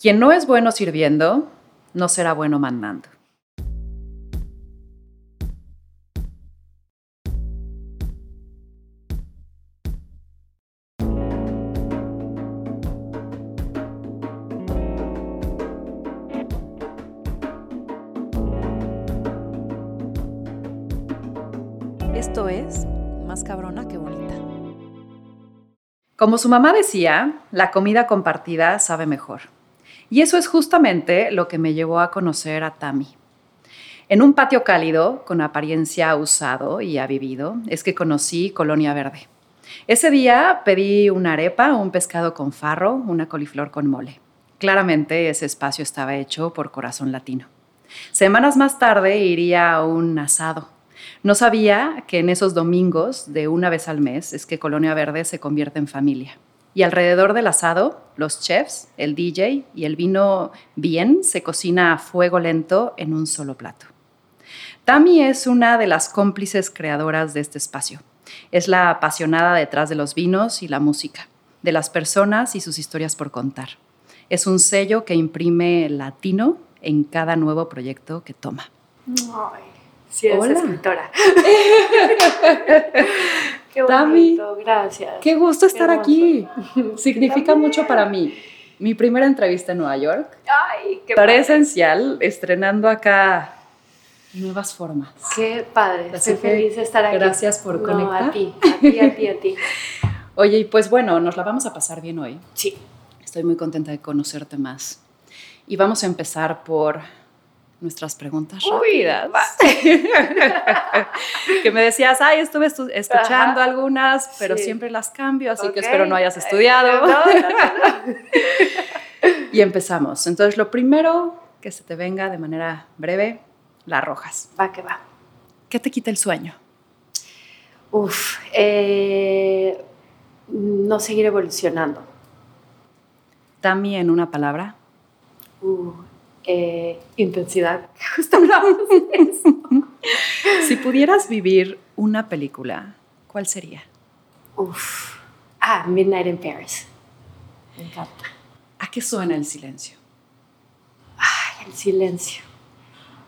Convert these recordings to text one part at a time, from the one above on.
Quien no es bueno sirviendo, no será bueno mandando. Esto es más cabrona que bonita. Como su mamá decía, la comida compartida sabe mejor. Y eso es justamente lo que me llevó a conocer a Tami. En un patio cálido, con apariencia usado y vivido, es que conocí Colonia Verde. Ese día pedí una arepa, un pescado con farro, una coliflor con mole. Claramente ese espacio estaba hecho por corazón latino. Semanas más tarde iría a un asado. No sabía que en esos domingos, de una vez al mes, es que Colonia Verde se convierte en familia. Y alrededor del asado, los chefs, el DJ y el vino bien se cocina a fuego lento en un solo plato. Tami es una de las cómplices creadoras de este espacio. Es la apasionada detrás de los vinos y la música, de las personas y sus historias por contar. Es un sello que imprime latino en cada nuevo proyecto que toma. Ay, sí, es escritora. Qué bonito, gracias. Qué gusto estar aquí. Significa mucho para mí. Mi primera entrevista en Nueva York. Ay, qué Presencial, estrenando acá nuevas formas. Qué padre. Estoy feliz de estar aquí. Gracias por conectar. A ti, a ti, a ti, a ti. Oye, y pues bueno, nos la vamos a pasar bien hoy. Sí. Estoy muy contenta de conocerte más. Y vamos a empezar por nuestras preguntas rápidas. que me decías, ay, estuve escuchando algunas, pero siempre las cambio, así que espero no hayas eh, estudiado. y empezamos. Entonces, lo primero que se te venga de manera breve, las rojas. Va que va. ¿Qué te quita el sueño? Uf, eh, no seguir evolucionando. También una palabra. Uh, eh, intensidad. Justo hablamos de eso. si pudieras vivir una película, ¿cuál sería? Uf. Ah, Midnight in Paris. Me encanta. ¿A qué suena el silencio? Ay, el silencio.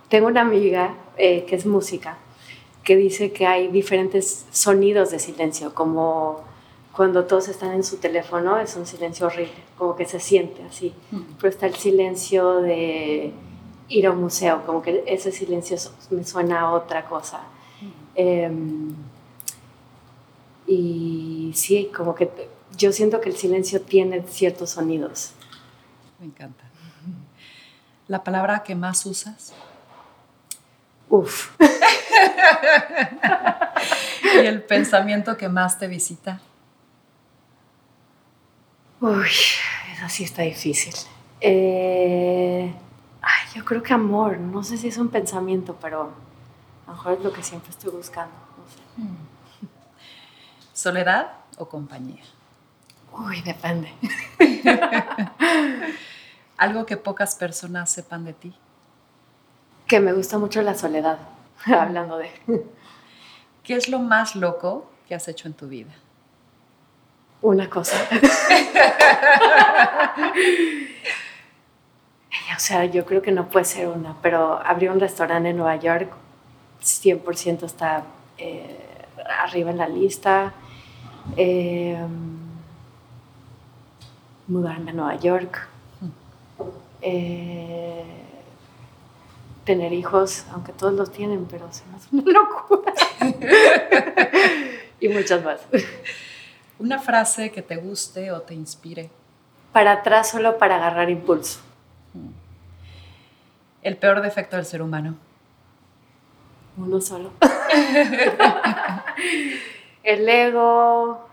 Tengo una amiga eh, que es música que dice que hay diferentes sonidos de silencio, como cuando todos están en su teléfono es un silencio horrible, como que se siente así. Pero está el silencio de ir a un museo, como que ese silencio me suena a otra cosa. Em, y sí, como que yo siento que el silencio tiene ciertos sonidos. Me encanta. ¿La palabra que más usas? Uf. ¿Y el pensamiento que más te visita? Uy, eso sí está difícil. Eh, ay, yo creo que amor, no sé si es un pensamiento, pero a lo mejor es lo que siempre estoy buscando. Hmm. ¿Soledad o compañía? Uy, depende. Algo que pocas personas sepan de ti. Que me gusta mucho la soledad, hablando de... ¿Qué es lo más loco que has hecho en tu vida? Una cosa. o sea, yo creo que no puede ser una, pero abrió un restaurante en Nueva York, 100% está eh, arriba en la lista. Em, mudarme a Nueva York. Eh, tener hijos, aunque todos los tienen, pero se me hace una locura. y muchas más. Una frase que te guste o te inspire. Para atrás solo para agarrar impulso. Mm. El peor defecto del ser humano. Uno solo. el ego,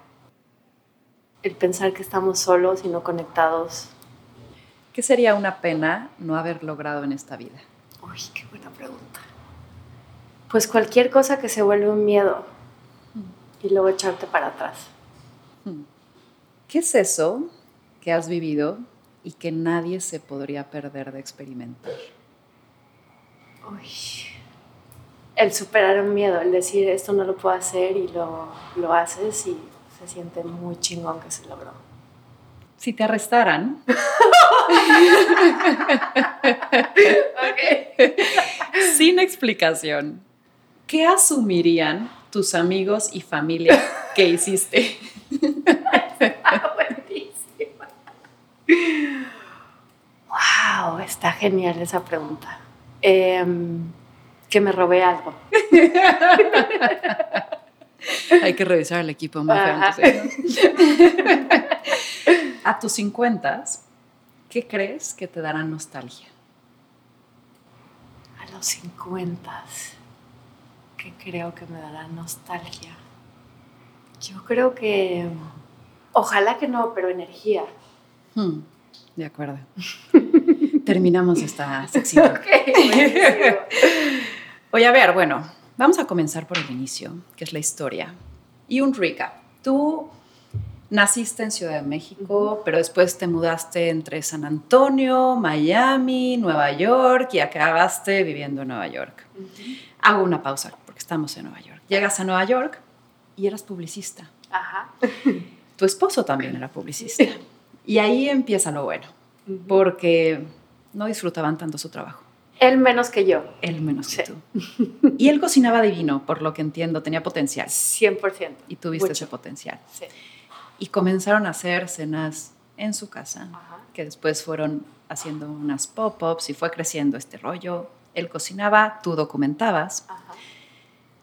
el pensar que estamos solos y no conectados. ¿Qué sería una pena no haber logrado en esta vida? Uy, qué buena pregunta. Pues cualquier cosa que se vuelve un miedo mm. y luego echarte para atrás. ¿Qué es eso que has vivido y que nadie se podría perder de experimentar? Uy, el superar un miedo, el decir esto no lo puedo hacer y lo, lo haces y se siente muy chingón que se logró. Si te arrestaran, Sin explicación, ¿qué asumirían tus amigos y familia que hiciste? Está buenísima. Wow, está genial esa pregunta. Em, que me robé algo. Hay que revisar el equipo más A tus 50, ¿qué crees que te dará nostalgia? A los 50, ¿qué creo que me dará nostalgia? Yo creo que, ojalá que no, pero energía. Hmm, de acuerdo. Terminamos esta sección. Oye, a ver, bueno, vamos a comenzar por el inicio, que es la historia. Y un recap. Tú naciste en Ciudad de México, pero después te mudaste entre San Antonio, Miami, Nueva York y acabaste viviendo en Nueva York. Hago una pausa porque estamos en Nueva York. Llegas a Nueva York y eras publicista. Ajá. Tu esposo también era publicista. Y ahí empieza lo bueno, porque no disfrutaban tanto su trabajo. Él menos que yo. Él menos que tú. Y él cocinaba divino, por lo que entiendo, tenía potencial. 100%. Y tuviste ese potencial. Sí. Y comenzaron a hacer cenas en su casa, que después fueron haciendo unas pop-ups y fue creciendo este rollo. Él cocinaba, tú documentabas. Ajá.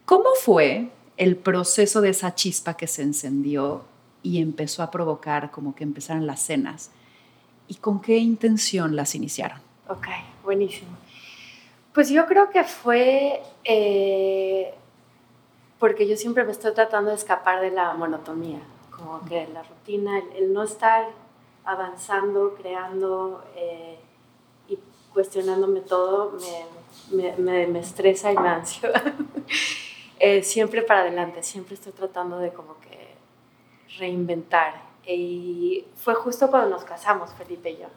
¿Cómo fue el proceso de esa chispa que se encendió y empezó a provocar como que empezaran las cenas? ¿Y con qué intención las iniciaron? Ok, buenísimo. Pues yo creo que fue eh, porque yo siempre me estoy tratando de escapar de la monotonía, como que la rutina, el, no estar avanzando, creando eh, y cuestionándome todo me, me, me, estresa y me ansio. Eh, siempre para adelante, siempre estoy tratando de como que reinventar. Y fue justo cuando nos casamos, Felipe y yo,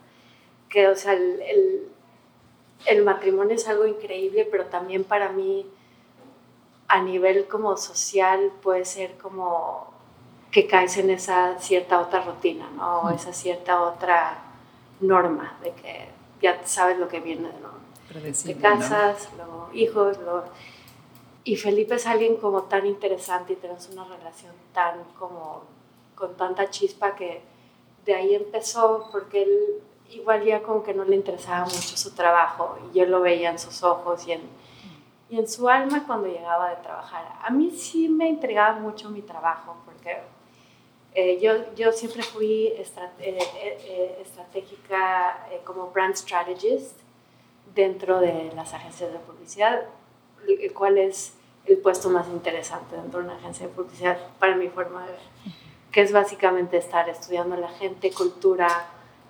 que o sea, el el matrimonio es algo increíble, pero también para mí a nivel como social puede ser como que caes en esa cierta otra rutina, ¿no? O esa cierta otra norma de que ya sabes lo que viene, ¿no? Te casas, luego hijos, luego... Y Felipe es alguien como tan interesante y tenemos una relación tan como con tanta chispa que de ahí empezó porque él igual ya como que no le interesaba mucho su trabajo y yo lo veía en sus ojos y en, y en su alma cuando llegaba de trabajar. A mí sí me intrigaba mucho mi trabajo porque eh, yo, yo siempre fui eh, eh, estratégica como brand strategist dentro de las agencias de publicidad, el cual es el puesto más interesante dentro de una agencia de publicidad para mi forma de ver, que es básicamente estar estudiando la gente, cultura,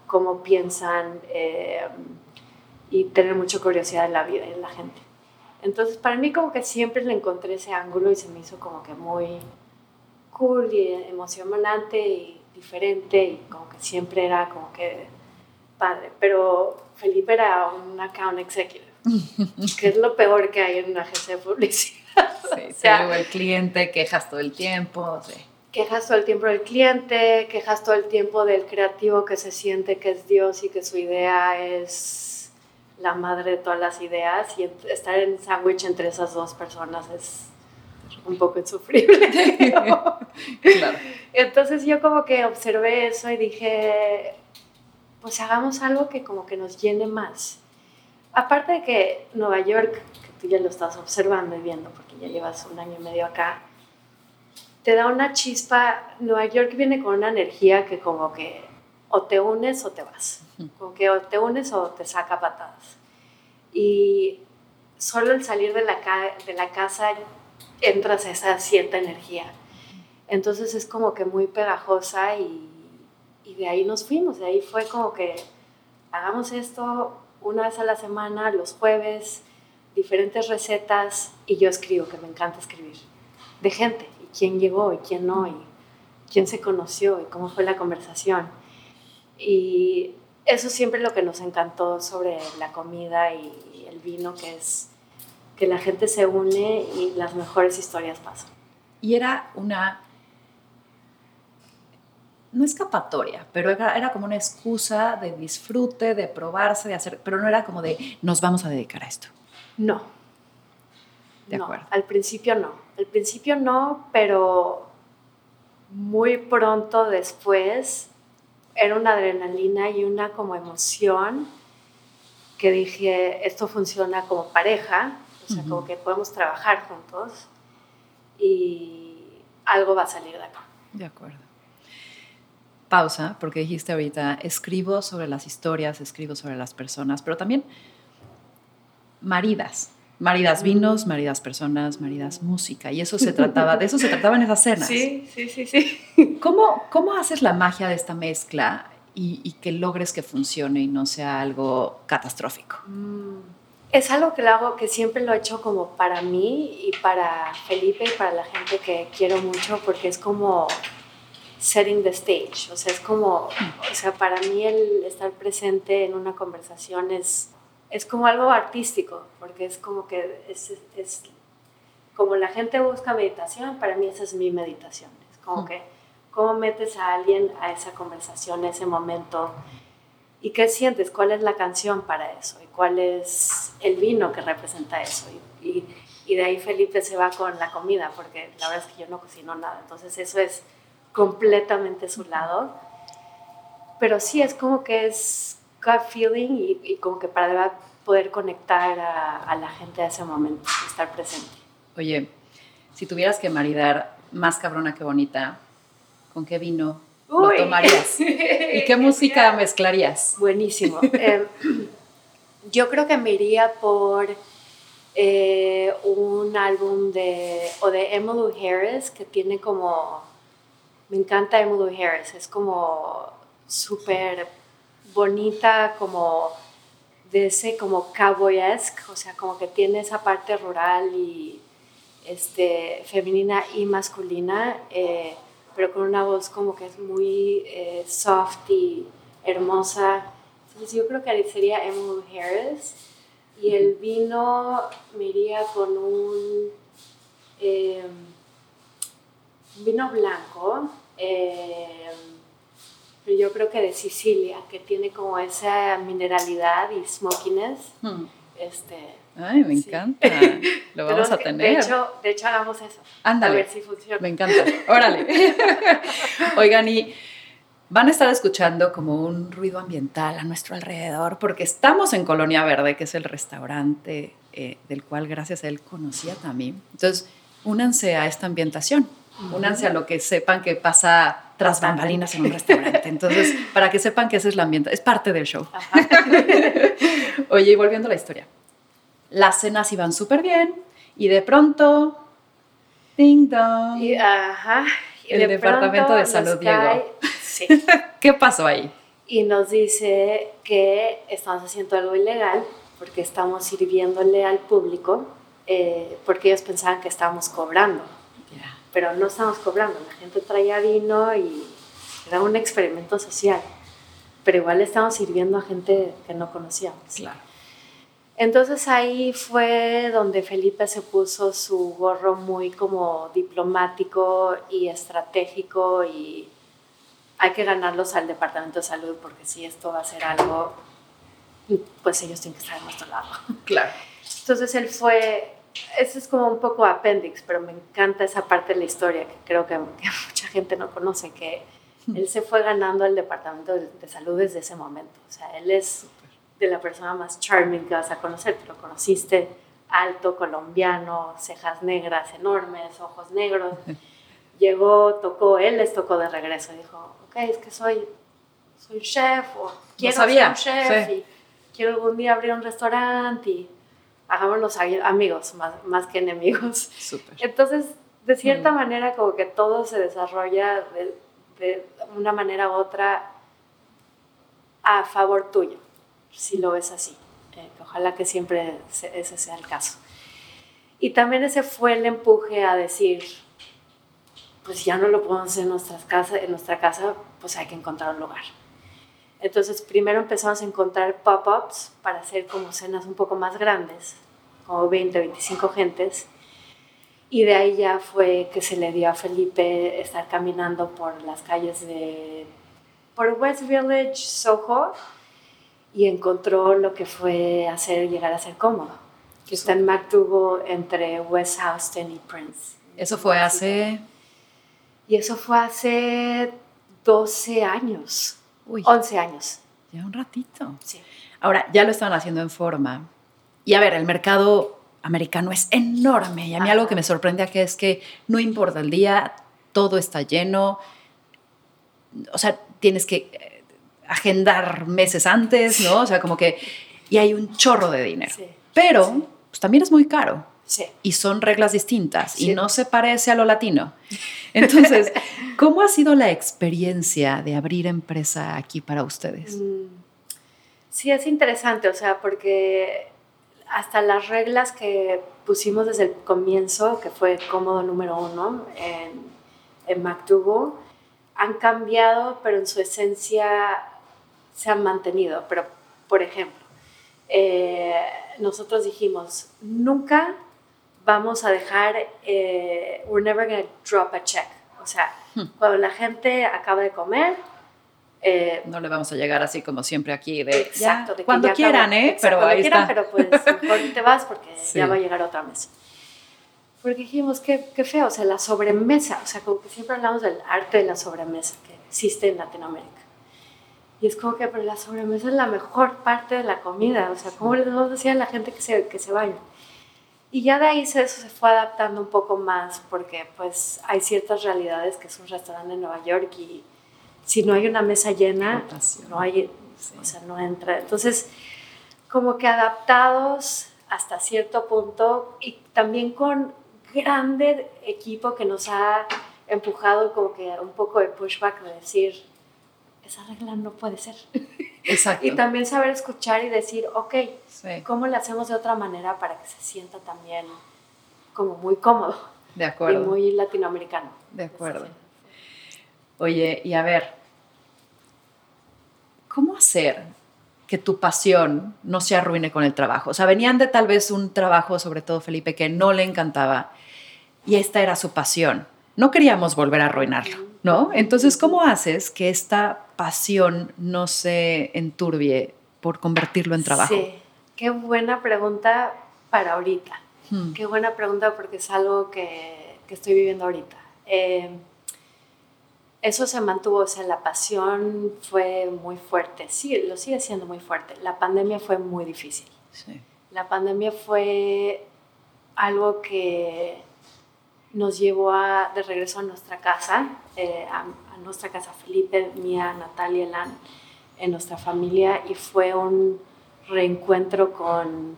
cómo piensan eh, y tener mucha curiosidad en la vida y en la gente. Entonces, para mí como que siempre le encontré ese ángulo y se me hizo como que muy cool y emocionante y diferente y como que siempre era como que padre. Pero Felipe era un account executive, que es lo peor que hay en una agencia de publicidad. Sí, o sea, el cliente, quejas todo el tiempo, sí quejas todo el tiempo del cliente, quejas todo el tiempo del creativo que se siente que es Dios y que su idea es la madre de todas las ideas y estar en sándwich entre esas dos personas es un poco insufrible. Entonces yo como que observé eso y dije, pues hagamos algo que como que nos llene más. Aparte de que Nueva York, que tú ya lo estás observando y viendo porque ya llevas un año y medio acá, te da una chispa. Nueva York viene con una energía que como que o te unes o te vas. Como que o te unes o te saca patadas. Y solo el salir de la, de la casa entras a esa cierta energía. Entonces es como que muy pegajosa y, y de ahí nos fuimos. De ahí fue como que hagamos esto una vez a la semana, los jueves, diferentes recetas y yo escribo, que me encanta escribir, de gente quién llegó y quién no, y quién se conoció y cómo fue la conversación. Y eso siempre lo que nos encantó sobre la comida y el vino, que es que la gente se une y las mejores historias pasan. Y era una no escapatoria, pero era, como una excusa de disfrute, de probarse, de hacer, pero no era como de nos vamos a dedicar a esto. No. De acuerdo. Al principio no. Al principio no, pero muy pronto después era una adrenalina y una como emoción que dije, esto funciona como pareja, o sea, como que podemos trabajar juntos y algo va a salir de acá. De acuerdo. Pausa, porque dijiste ahorita, escribo sobre las historias, escribo sobre las personas, pero también maridas. Maridas vinos, maridas personas, maridas música. Y eso se trataba, de eso se trataba en esas cenas. Sí, sí, sí, sí. ¿Cómo, cómo haces la magia de esta mezcla y, que logres que funcione y no sea algo catastrófico? Mm, es algo que lo hago, que siempre lo he hecho como para mí y para Felipe y para la gente que quiero mucho, porque es como setting the stage, o sea, es como, o sea, para mí el estar presente en una conversación es, es como algo artístico, porque es como que es, es como la gente busca meditación, para mí esa es mi meditación, es como que cómo metes a alguien a esa conversación, a ese momento, y qué sientes, cuál es la canción para eso, y cuál es el vino que representa eso. Y, y, de ahí Felipe se va con la comida, porque la verdad es que yo no cocino nada, entonces eso es completamente su lado. Pero sí, es como que es gut feeling y, como que para poder conectar a, a la gente a ese momento, estar presente. Oye, si tuvieras que maridar más cabrona que bonita, ¿con qué vino lo tomarías? ¿Y qué música mezclarías? Buenísimo. Eh, yo creo que me iría por eh, un álbum de, o de Emmylou Harris que tiene como, me encanta Emmylou Harris, es como súper bonita, como de ese como cowboyesque, o sea, como que tiene esa parte rural y este, femenina y masculina. Eh, pero con una voz como que es muy eh, soft y hermosa. Entonces yo creo que sería Emily Harris. Y el vino me iría con un em, vino blanco, pero yo creo que de Sicilia, que tiene como esa mineralidad y smokiness. Hmm. Este, Ay, me encanta. Lo vamos a tener. De hecho, de hecho, hagamos eso. Ándale. A ver si funciona. Me encanta. Órale. Oigan, y van a estar escuchando como un ruido ambiental a nuestro alrededor, porque estamos en Colonia Verde, que es el restaurante eh, del cual gracias a él conocía también. Entonces, únanse a esta ambientación. Únanse a lo que sepan que pasa tras bambalinas en un restaurante. Entonces, para que sepan que ese es el ambiente, es parte del show. Oye, y volviendo a la historia las cenas iban súper bien y de pronto, ding dong. Y, ajá, el departamento de salud. Sí. ¿Qué pasó ahí? Y nos dice que estamos haciendo algo ilegal porque estamos sirviéndole al público eh, porque ellos pensaban que estábamos cobrando. Pero no estamos cobrando, la gente traía vino y era un experimento social. Pero igual estamos sirviendo a gente que no conocíamos. Claro. Entonces ahí fue donde Felipe se puso su gorro muy como diplomático y estratégico y hay que ganarlos al Departamento de Salud porque si esto va a ser algo, pues ellos tienen que estar a nuestro lado. Claro. Entonces él fue, eso es como un poco apéndice, pero me encanta esa parte de la historia que creo que, mucha gente no conoce, que él se fue ganando al Departamento de, de Salud desde ese momento. O sea, él es de la persona más charming que vas a conocer. Te lo conociste alto, colombiano, cejas negras enormes, ojos negros. Llegó, tocó, él les tocó de regreso. Dijo, ok, es que soy, soy chef o quiero ser un chef y quiero algún día abrir un restaurante y hagámonos amigos más, más que enemigos. Entonces, de cierta mm. manera, como que todo se desarrolla de, de una manera u otra a favor tuyo si lo ves así. Eh, ojalá que siempre ese sea el caso. Y también ese fue el empuje a decir, pues ya no lo podemos hacer en, nuestras casas, en nuestra casa, pues hay que encontrar un lugar. Entonces primero empezamos a encontrar pop-ups para hacer como cenas un poco más grandes, como 20, 25 gentes. Y de ahí ya fue que se le dio a Felipe estar caminando por las calles de por West Village, Soho, y encontró lo que fue hacer llegar a ser cómodo, que está en entre West Houston y Prince. Eso fue hace... Y eso fue hace 12 años, 11 años. Ya un ratito. Sí. Ahora, ya lo estaban haciendo en forma. Y a ver, el mercado americano es enorme. Y a mí algo que me sorprende aquí es que no importa el día, todo está lleno. O sea, tienes que eh, agendar meses antes, ¿no? O sea, como que... Y hay un chorro de dinero. Pero pues, también es muy caro. Sí. Y son reglas distintas y no se parece a lo latino. Entonces, ¿cómo ha sido la experiencia de abrir empresa aquí para ustedes? Mm, sí, es interesante, o sea, porque hasta las reglas que pusimos desde el comienzo, que fue cómodo número uno en, en MacDougall, han cambiado, pero en su esencia se han mantenido. Pero, por ejemplo, eh, nosotros dijimos, nunca vamos a dejar, eh, we're never going to drop a check. O sea, hmm. cuando la gente acaba de comer, eh, no le vamos a llegar así como siempre aquí de, exacto, de cuando quieran, ¿eh? pero ahí quieran, pero pues mejor te vas porque ya va a llegar otra mesa. Porque dijimos, qué, qué feo, o sea, la sobremesa, o sea, como que siempre hablamos del arte de la sobremesa que existe en Latinoamérica. Y es como que, pero la sobremesa es la mejor parte de la comida, o sea, ¿cómo les vamos a decir a la gente que se, que se baña? Y ya de ahí se, eso se fue adaptando un poco más, porque pues hay ciertas realidades que es un restaurante en Nueva York y si no hay una mesa llena, no hay, o sea, no entra. Entonces, como que adaptados hasta cierto punto y también con grande equipo que nos ha empujado como que un poco de pushback de decir, esa regla no puede ser. Exacto. y también saber escuchar y decir, ok, ¿cómo le hacemos de otra manera para que se sienta también como muy cómodo? De acuerdo. Y muy latinoamericano. De acuerdo. Oye, y a ver, ¿cómo hacer que tu pasión no se arruine con el trabajo? O sea, venían de tal vez un trabajo, sobre todo Felipe, que no le encantaba y esta era su pasión. No queríamos volver a arruinarlo, ¿no? Entonces, ¿cómo haces que esta pasión no se enturbie por convertirlo en trabajo? Sí, qué buena pregunta para ahorita. Hmm. Qué buena pregunta porque es algo que, que estoy viviendo ahorita. Eh, eso se mantuvo, o sea, la pasión fue muy fuerte, sí, lo sigue siendo muy fuerte. La pandemia fue muy difícil. Sí. La pandemia fue algo que nos llevó a, de regreso a nuestra casa, eh, a, nuestra casa Felipe, mía, Natalia, Elan, en nuestra familia, y fue un reencuentro con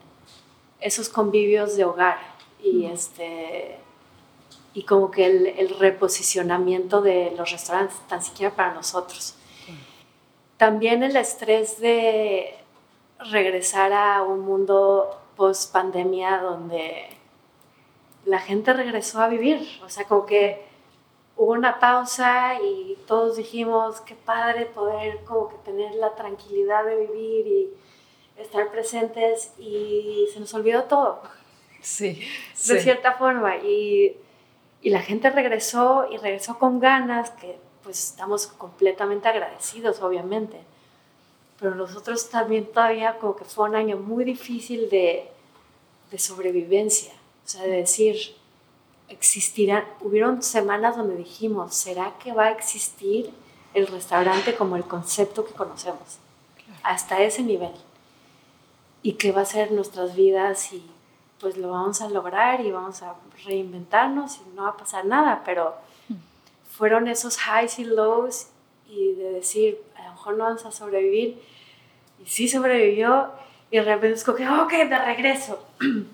esos convivios de hogar y, este, y como que el, el, reposicionamiento de los restaurantes, tan siquiera para nosotros. También el estrés de regresar a un mundo post pandemia donde la gente regresó a vivir. O sea, como que hubo una pausa y todos dijimos, qué padre poder como que tener la tranquilidad de vivir y estar presentes y se nos olvidó todo. Sí. De cierta forma. Y, y la gente regresó y regresó con ganas, que pues estamos completamente agradecidos, obviamente. Pero nosotros también todavía como que fue un año muy difícil de, de sobrevivencia. O sea, de decir, existirán, hubieron semanas donde dijimos, ¿será que va a existir el restaurante como el concepto que conocemos? Hasta ese nivel. ¿Y qué va a ser nuestras vidas? Y pues lo vamos a lograr y vamos a reinventarnos y no va a pasar nada, pero fueron esos highs y lows y de decir, a lo mejor no vamos a sobrevivir. Y sí sobrevivió y de repente es como que, ok, de regreso.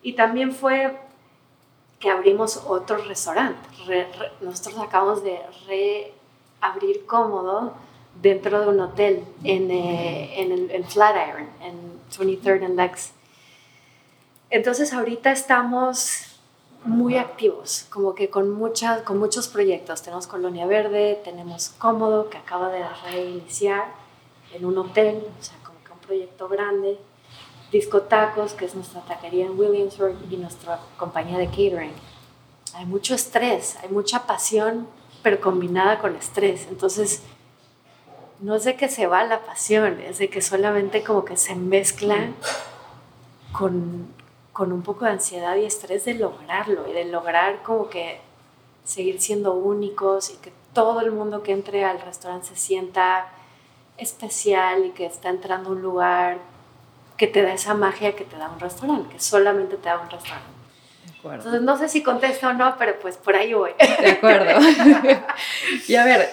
Y también fue que abrimos otro restaurante. nosotros acabamos de reabrir cómodo dentro de un hotel en, eh, en, Flatiron, en 23rd and Lex. Entonces ahorita estamos muy activos, como que con, muchas, con muchos proyectos. Tenemos Colonia Verde, tenemos Cómodo, que acaba de reiniciar en un hotel, o sea, como que un proyecto grande. Disco Tacos, que es nuestra taquería en Williamsburg, y nuestra compañía de catering. hay mucho estrés, hay mucha pasión, pero combinada con estrés. Entonces, no es de que se va la pasión, es de que solamente como que se mezcla con, con un poco de ansiedad y estrés de lograrlo y de lograr como que seguir siendo únicos y que todo el mundo que entre al restaurante se sienta especial y que está entrando a un lugar que te da esa magia que te da un restaurante, que solamente te da un restaurante. Entonces no sé si contesto o no, pero pues por ahí voy. De acuerdo. y a ver,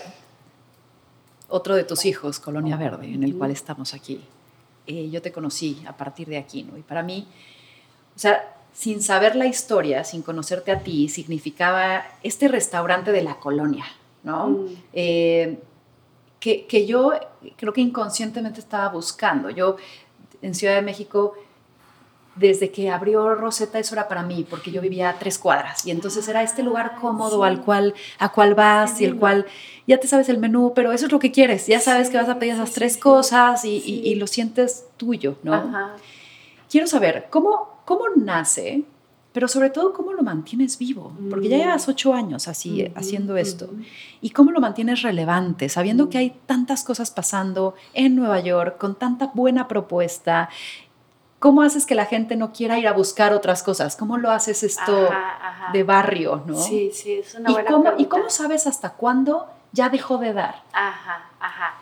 otro de tus hijos, Colonia Verde, en el cual estamos aquí. Eh, yo te conocí a partir de aquí, ¿no? Y para mí, o sea, sin saber la historia, sin conocerte a ti, significaba este restaurante de la colonia, ¿no? Mm. Eh, que, que, yo creo que inconscientemente estaba buscando. Yo en Ciudad de México, desde que abrió Rosetta, eso era para mí, porque yo vivía a tres cuadras. Y entonces era este lugar cómodo al cual, a cual vas y el cual ya te sabes el menú, pero eso es lo que quieres, ya sabes que vas a pedir esas tres cosas y, y, lo sientes tuyo, ¿no? Quiero saber, ¿cómo, ¿cómo nace pero sobre todo cómo lo mantienes vivo, porque ya llevas ocho años así haciendo esto, y cómo lo mantienes relevante, sabiendo que hay tantas cosas pasando en Nueva York, con tanta buena propuesta, ¿cómo haces que la gente no quiera ir a buscar otras cosas? ¿Cómo lo haces esto de barrio, no? Sí, sí, es una ¿Y cómo, ¿Y cómo sabes hasta cuándo ya dejó de dar? Ajá, ajá.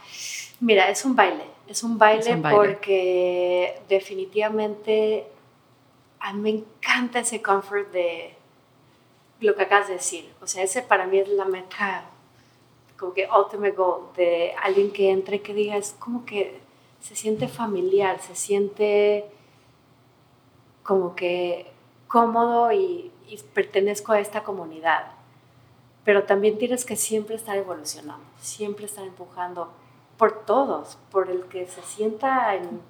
Mira, es un baile, es un baile, es un baile. porque definitivamente a mí me encanta ese comfort de lo que acabas de decir. O sea, ese para mí es la meta, como que ultimate goal, de alguien que entre que diga, es como que se siente familiar, se siente como que cómodo y, y pertenezco a esta comunidad. Pero también tienes que siempre estar evolucionando, siempre estar empujando por todos, por el que se sienta en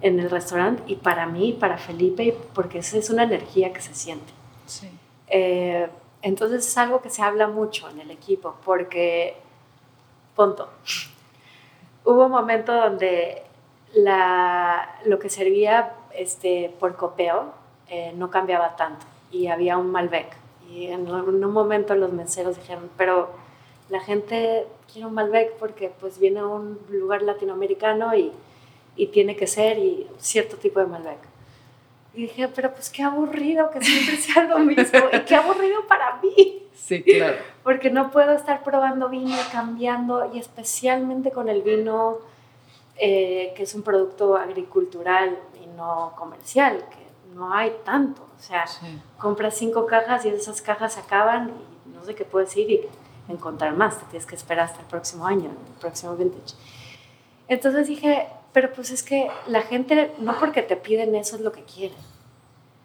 en el restaurante y para mí, para Felipe, porque esa es una energía que se siente. Sí. Eh, entonces es algo que se habla mucho en el equipo, porque, punto, hubo un momento donde la, lo que servía este, por copeo eh, no cambiaba tanto y había un Malbec. Y en, un momento los meseros dijeron, pero la gente quiere un Malbec porque pues viene a un lugar latinoamericano y y tiene que ser y cierto tipo de Malbec. Y dije, pero pues qué aburrido que siempre sea lo mismo y qué aburrido para mí. Sí, claro. Porque no puedo estar probando vino cambiando y especialmente con el vino eh, que es un producto agricultural y no comercial, que no hay tanto. O sea, compras cinco cajas y esas cajas se acaban y no sé qué puedes ir y encontrar más. Te tienes que esperar hasta el próximo año, el próximo vintage. Entonces dije, pero pues es que la gente, no porque te piden eso, es lo que quieren.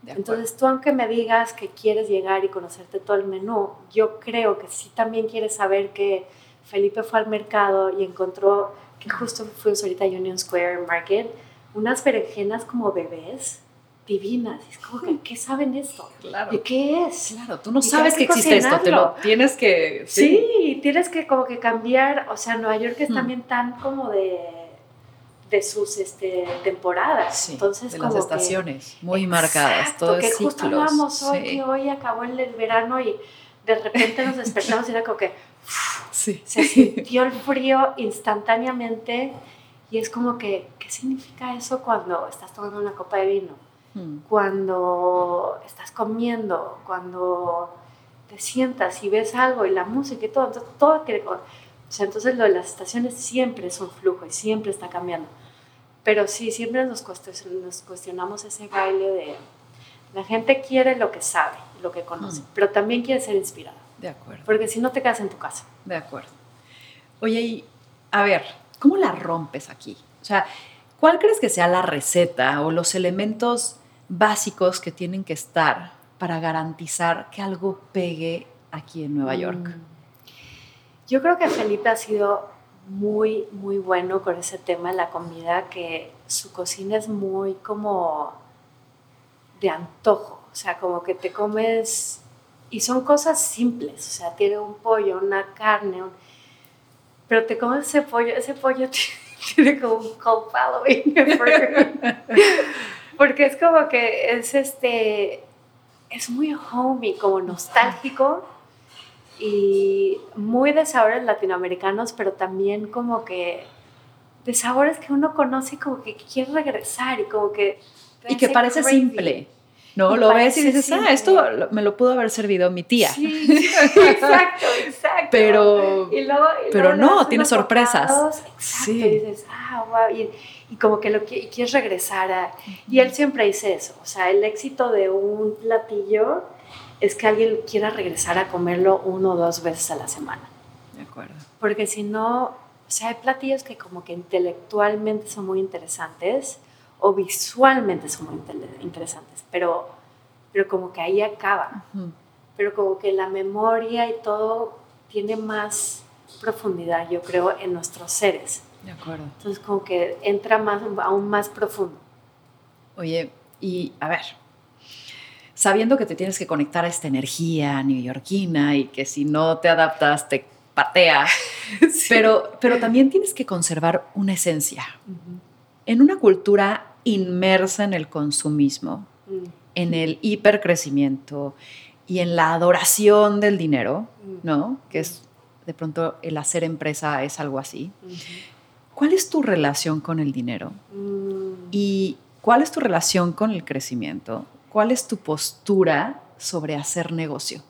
Entonces tú aunque me digas que quieres llegar y conocerte todo el menú, yo creo que sí también quieres saber que Felipe fue al mercado y encontró que justo fuimos ahorita a Union Square Market, unas berenjenas como bebés divinas. Es como que, ¿qué saben esto? Claro. qué es? Claro, tú no sabes que, existe esto, te lo tienes que... Sí. tienes que como que cambiar, o sea, Nueva York es hmm. también tan como de de sus este, temporadas. Entonces, de las estaciones muy marcadas, todo que justo hablamos hoy, que hoy acabó el, verano y de repente nos despertamos y era como que se sintió el frío instantáneamente y es como que, ¿qué significa eso cuando estás tomando una copa de vino? Hmm. Cuando estás comiendo, cuando te sientas y ves algo y la música y todo, entonces todo tiene... O sea, entonces lo de las estaciones siempre es un flujo y siempre está cambiando. Pero sí, siempre nos, cuestionamos ese baile de la gente quiere lo que sabe, lo que conoce, mm. pero también quiere ser inspirada. De acuerdo. Porque si no te quedas en tu casa. De acuerdo. Oye, y a ver, ¿cómo la rompes aquí? O sea, ¿cuál crees que sea la receta o los elementos básicos que tienen que estar para garantizar que algo pegue aquí en Nueva York? Mm. Yo creo que Felipe ha sido muy, muy bueno con ese tema de la comida, que su cocina es muy como de antojo, o sea, como que te comes, y son cosas simples, o sea, tiene un pollo, una carne, pero te comes ese pollo, ese pollo tiene como un cult following, porque es como que es este, es muy homey, como nostálgico y muy de sabores latinoamericanos, pero también como que de sabores que uno conoce y como que quiere regresar y como que... Y que parece simple. ¿no? lo ves y dices, ah, esto me lo pudo haber servido mi tía. Sí, exacto, exacto. pero, y luego, pero no, tiene sorpresas. exacto, sí. y dices, ah, wow, y, y como que lo quieres regresar a... Y él siempre dice eso, o sea, el éxito de un platillo es que alguien quiera regresar a comerlo uno o dos veces a la semana. De acuerdo. Porque si no, o sea, hay platillos que como que intelectualmente son muy interesantes, o visualmente son muy interesantes, pero, pero como que ahí acaba. Pero como que la memoria y todo tiene más profundidad, yo creo, en nuestros seres. De acuerdo. Entonces como que entra más, aún más profundo. Oye, y a ver, sabiendo que te tienes que conectar a esta energía neoyorquina y que si no te adaptas te patea, pero, pero también tienes que conservar una esencia. En una cultura inmersa en el consumismo, mm. en el hipercrecimiento y en la adoración del dinero, mm. ¿no? Que es de pronto el hacer empresa es algo así. ¿Cuál es tu relación con el dinero? Mm. ¿Y cuál es tu relación con el crecimiento? ¿Cuál es tu postura sobre hacer negocio?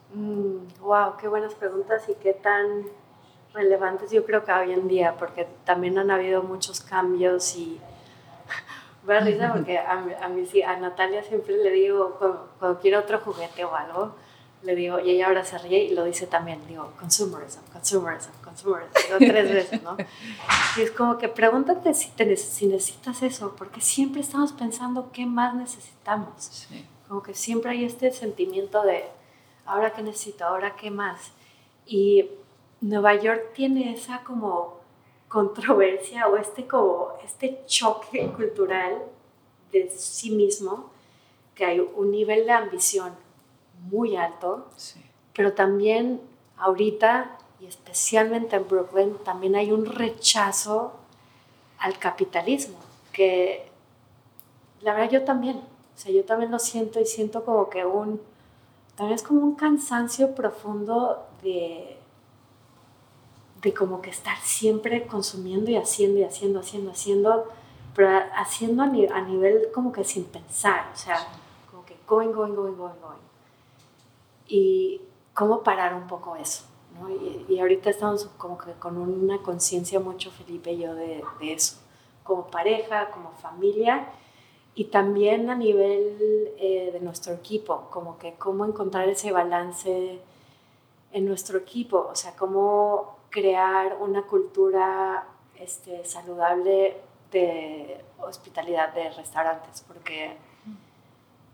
wow, qué buenas preguntas y qué tan relevantes yo creo que hoy en día, porque también han habido muchos cambios y me risa porque a, a, a Natalia siempre le digo, cuando, quiere otro juguete o algo, le digo, y ella ahora se ríe y lo dice también, digo, consumerism, consumerism, consumerism, digo tres veces, ¿no? Y es como que pregúntate si, te, si necesitas eso, porque siempre estamos pensando qué más necesitamos. Como que siempre hay este sentimiento de, ahora qué necesito, ahora qué más. Y Nueva York tiene esa como controversia o este, como, este choque cultural de sí mismo, que hay un nivel de ambición muy alto, pero también ahorita, y especialmente en Brooklyn, también hay un rechazo al capitalismo, que la verdad yo también, o sea, yo también lo siento y siento como que un, también es como un cansancio profundo de de como que estar siempre consumiendo y haciendo y haciendo, haciendo, haciendo, pero haciendo a, nivel como que sin pensar, o sea, como que going, going, going, going, going. Y cómo parar un poco eso, ¿no? Y, ahorita estamos como que con una conciencia mucho, Felipe y yo, de, de, eso, como pareja, como familia, y también a nivel eh, de nuestro equipo, como que cómo encontrar ese balance en nuestro equipo, o sea, cómo crear una cultura este, saludable de hospitalidad de restaurantes, porque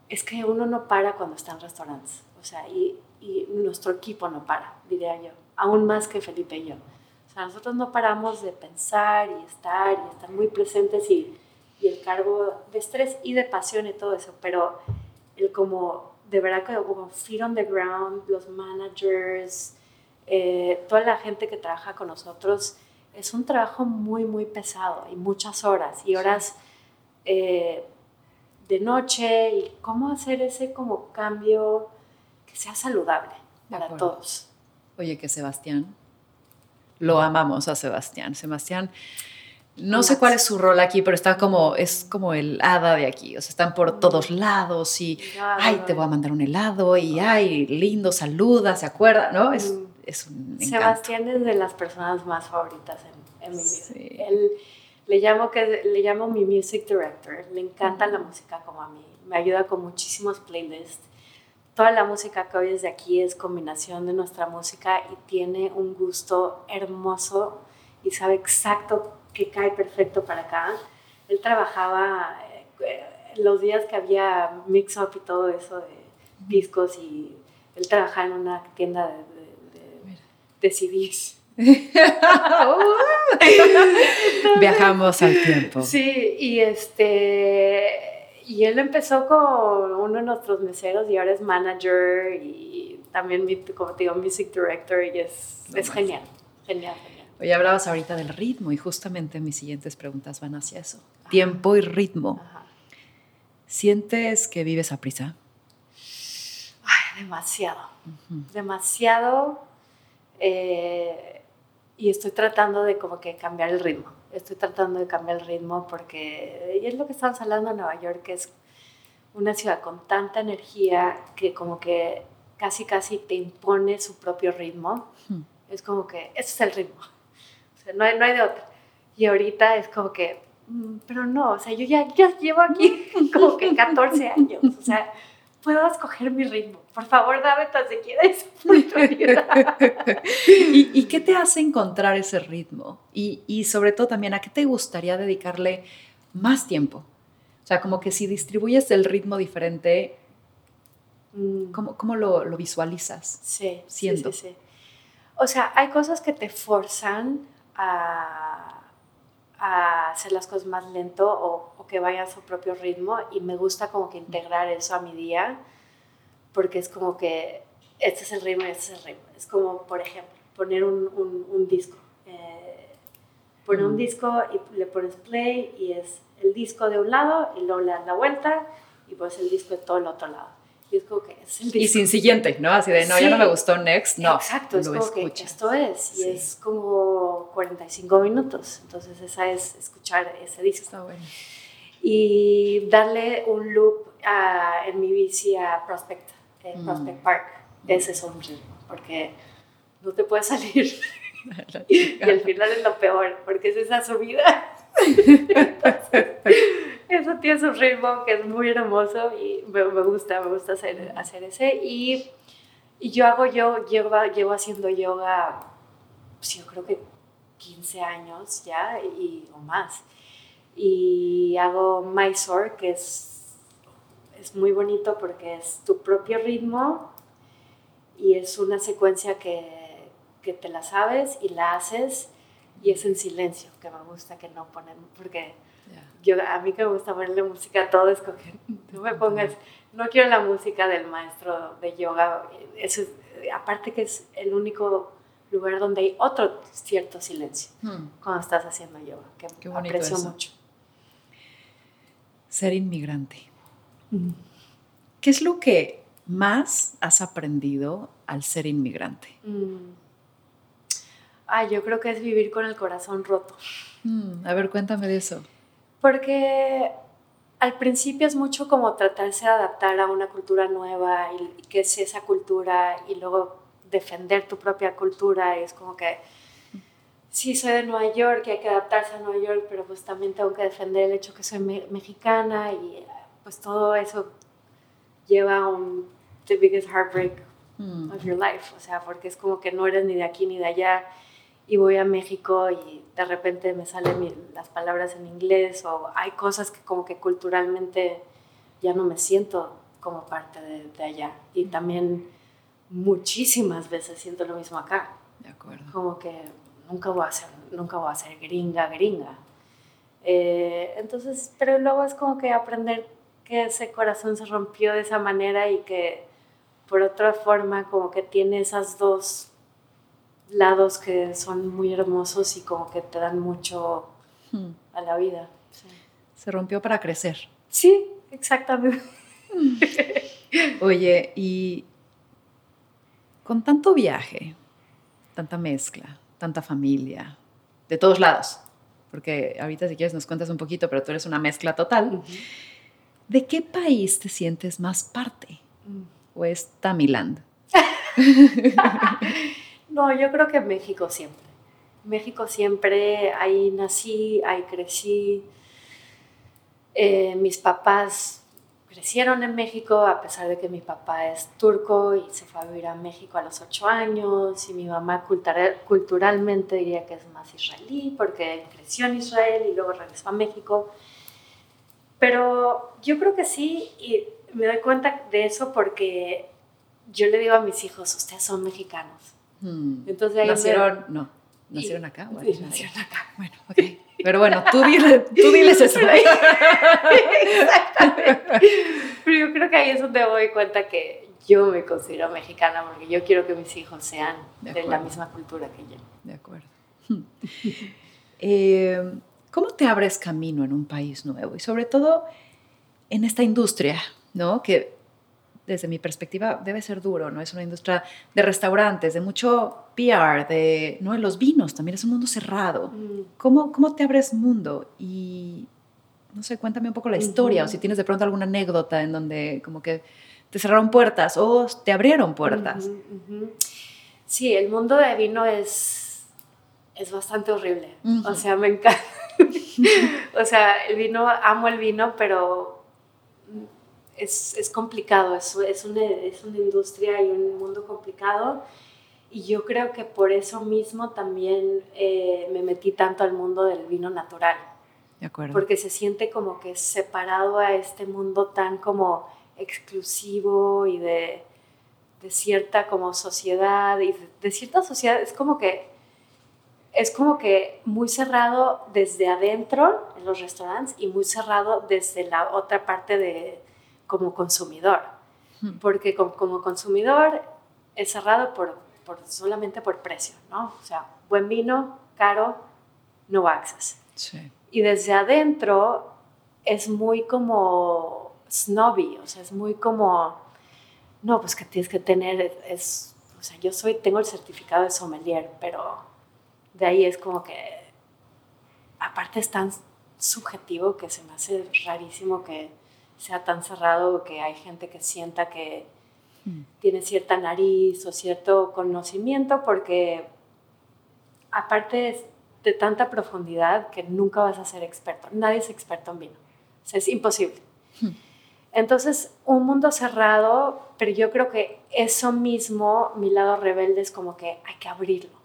es que uno no para cuando está en restaurantes, o sea, y, y, nuestro equipo no para, diría yo, aún más que Felipe y yo. O sea, nosotros no paramos de pensar y estar y estar muy presentes y, y el cargo de estrés y de pasión y todo eso, pero el como, de verdad que como feet on the ground, los managers, eh, toda la gente que trabaja con nosotros, es un trabajo muy, muy pesado y muchas horas y horas eh, de noche y cómo hacer ese como cambio que sea saludable para todos. Oye, que Sebastián, lo amamos a Sebastián. Sebastián, no sé cuál es su rol aquí, pero está como, es como el hada de aquí. O sea, están por mm. todos lados y, ay, te voy a mandar un helado y, ay, lindo, saluda, se acuerda, ¿no? Es, mm es un Sebastián es de las personas más favoritas en, mi vida. Él, le llamo, que, le llamo mi music director. Le encanta la música como a mí. Me ayuda con muchísimos playlists. Toda la música que oyes de aquí es combinación de nuestra música y tiene un gusto hermoso y sabe exacto que cae perfecto para acá. Él trabajaba eh, los días que había mix-up y todo eso de discos y él trabajaba en una tienda de decidís. Viajamos al tiempo. Sí, y este y él empezó con uno de nuestros meseros y ahora es manager y también, como te digo, music director y es, es genial, genial, genial. Hoy hablabas ahorita del ritmo y justamente mis siguientes preguntas van hacia eso. Tiempo y ritmo. ¿Sientes que vives a prisa? demasiado, demasiado. Eh, y estoy tratando de como que cambiar el ritmo. Estoy tratando de cambiar el ritmo porque y es lo que estamos hablando en Nueva York, que es una ciudad con tanta energía que como que casi casi te impone su propio ritmo. Es como que ese es el ritmo. Sea, no hay, no hay de otra. Y ahorita es como que, mm, pero no, o sea, yo ya, ya llevo aquí como que 14 años. O sea, puedo escoger mi ritmo. Por favor, dame tan siquiera esa oportunidad. ¿Y, ¿Y, qué te hace encontrar ese ritmo? Y, y, sobre todo también, ¿a qué te gustaría dedicarle más tiempo? O sea, como que si distribuyes el ritmo diferente, mm. ¿cómo, cómo lo, lo, visualizas? Sí, siendo? sí, sí, sí. O sea, hay cosas que te forzan a, a hacer las cosas más lento o, o, que vayan a su propio ritmo y me gusta como que integrar eso a mi día porque es como que este es el ritmo y este es el ritmo. Es como, por ejemplo, poner un, un, un disco. Eh, poner un disco y le pones play y es el disco de un lado y luego le das la vuelta y pues el disco de todo el otro lado. Y es como que es el disco. Y sin siguiente, ¿no? Así de, no, sí. ya no me gustó Next, no. Exacto, es como escuchas. que esto es. Y sí. es como 45 minutos. Entonces, esa es escuchar ese disco. Está bueno. Y darle un loop a, en mi bici a Prospect, en mm. Prospect Park. Ese es un ritmo, porque no te puedes salir. y al final es lo peor, porque es esa subida. Entonces, eso tiene su ritmo que es muy hermoso y me, me gusta, me gusta hacer, hacer ese. Y, y, yo hago, yo llevo, llevo haciendo yoga, pues yo creo que 15 años ya y, o más. Y hago Mysore, que es, es muy bonito porque es tu propio ritmo y es una secuencia que, que te la sabes y la haces y es en silencio, que me gusta que no ponen, porque yo, a mí que me gusta ponerle música a todo, es como que no me pongas, no quiero la música del maestro de yoga, eso es, aparte que es el único lugar donde hay otro cierto silencio hmm. cuando estás haciendo yoga, que Qué bonito aprecio eso. mucho. Ser inmigrante. Mm. ¿Qué es lo que más has aprendido al ser inmigrante? Mm. Ah, yo creo que es vivir con el corazón roto. Mm, a ver, cuéntame de eso. Porque al principio es mucho como tratarse de adaptar a una cultura nueva y, que es esa cultura y luego defender tu propia cultura. Es como que, sí, soy de Nueva York y hay que adaptarse a Nueva York, pero pues también tengo que defender el hecho que soy me mexicana y pues todo eso lleva a un the biggest heartbreak mm. of your life. O sea, porque es como que no eres ni de aquí ni de allá y voy a México y de repente me salen las palabras en inglés o hay cosas que como que culturalmente ya no me siento como parte de, de, allá. Y también muchísimas veces siento lo mismo acá. De acuerdo. Como que nunca voy a ser, nunca voy a ser gringa, gringa. Eh, entonces, pero luego es como que aprender que ese corazón se rompió de esa manera y que por otra forma como que tiene esas dos lados que son muy hermosos y como que te dan mucho hmm. a la vida. Sí. Se rompió para crecer. Sí, exactamente. Oye, y con tanto viaje, tanta mezcla, tanta familia, de todos lados, porque ahorita si quieres nos cuentas un poquito, pero tú eres una mezcla total, uh -huh. ¿de qué país te sientes más parte? Mm. ¿O es Tamiland? No, yo creo que México siempre. México siempre, ahí nací, ahí crecí. Eh, mis papás crecieron en México, a pesar de que mi papá es turco y se fue a vivir a México a los ocho años, y mi mamá cultural, culturalmente diría que es más israelí, porque creció en Israel y luego regresó a México. Pero yo creo que sí, y me doy cuenta de eso porque yo le digo a mis hijos, ustedes son mexicanos Hmm. Entonces ahí nacieron, me... no, nacieron acá. Bueno, sí, nacieron acá. Bueno, ok. Pero bueno, tú, dile, tú diles eso. Exactamente. Pero yo creo que ahí es donde doy cuenta que yo me considero mexicana porque yo quiero que mis hijos sean de, de la misma cultura que yo. De acuerdo. eh, ¿Cómo te abres camino en un país nuevo? Y sobre todo en esta industria, ¿no? Que desde mi perspectiva, debe ser duro, ¿no? Es una industria de restaurantes, de mucho PR, de, ¿no? Los vinos también es un mundo cerrado. Mm. ¿Cómo, ¿Cómo te abres mundo? Y, no sé, cuéntame un poco la historia, o si tienes de pronto alguna anécdota en donde como que te cerraron puertas o te abrieron puertas. Sí, el mundo de vino es, es bastante horrible. O sea, me encanta. o sea, el vino, amo el vino, pero es, es complicado. Es, es, una, es una industria y un mundo complicado. Y yo creo que por eso mismo también eh, me metí tanto al mundo del vino natural De acuerdo. porque se siente como que separado a este mundo tan como exclusivo y de, de cierta como sociedad y de, de cierta sociedad es como que es como que muy cerrado desde adentro en los restaurantes y muy cerrado desde la otra parte de como consumidor porque como, como consumidor es cerrado por, por solamente por precio no o sea buen vino caro no access. Sí. y desde adentro es muy como snobby, o sea, es muy como, no, pues que tienes que tener, es- o sea, yo soy, tengo el certificado de sommelier, pero de ahí es como que, aparte es tan subjetivo que se me hace rarísimo que sea tan cerrado, que hay gente que sienta que Mm. tiene cierta nariz o cierto conocimiento, porque aparte es de tanta profundidad que nunca vas a ser experto. Nadie es experto en vino. O sea, es imposible. Hmm. Entonces, un mundo cerrado, pero yo creo que eso mismo, mi lado rebelde, es como que hay que abrirlo.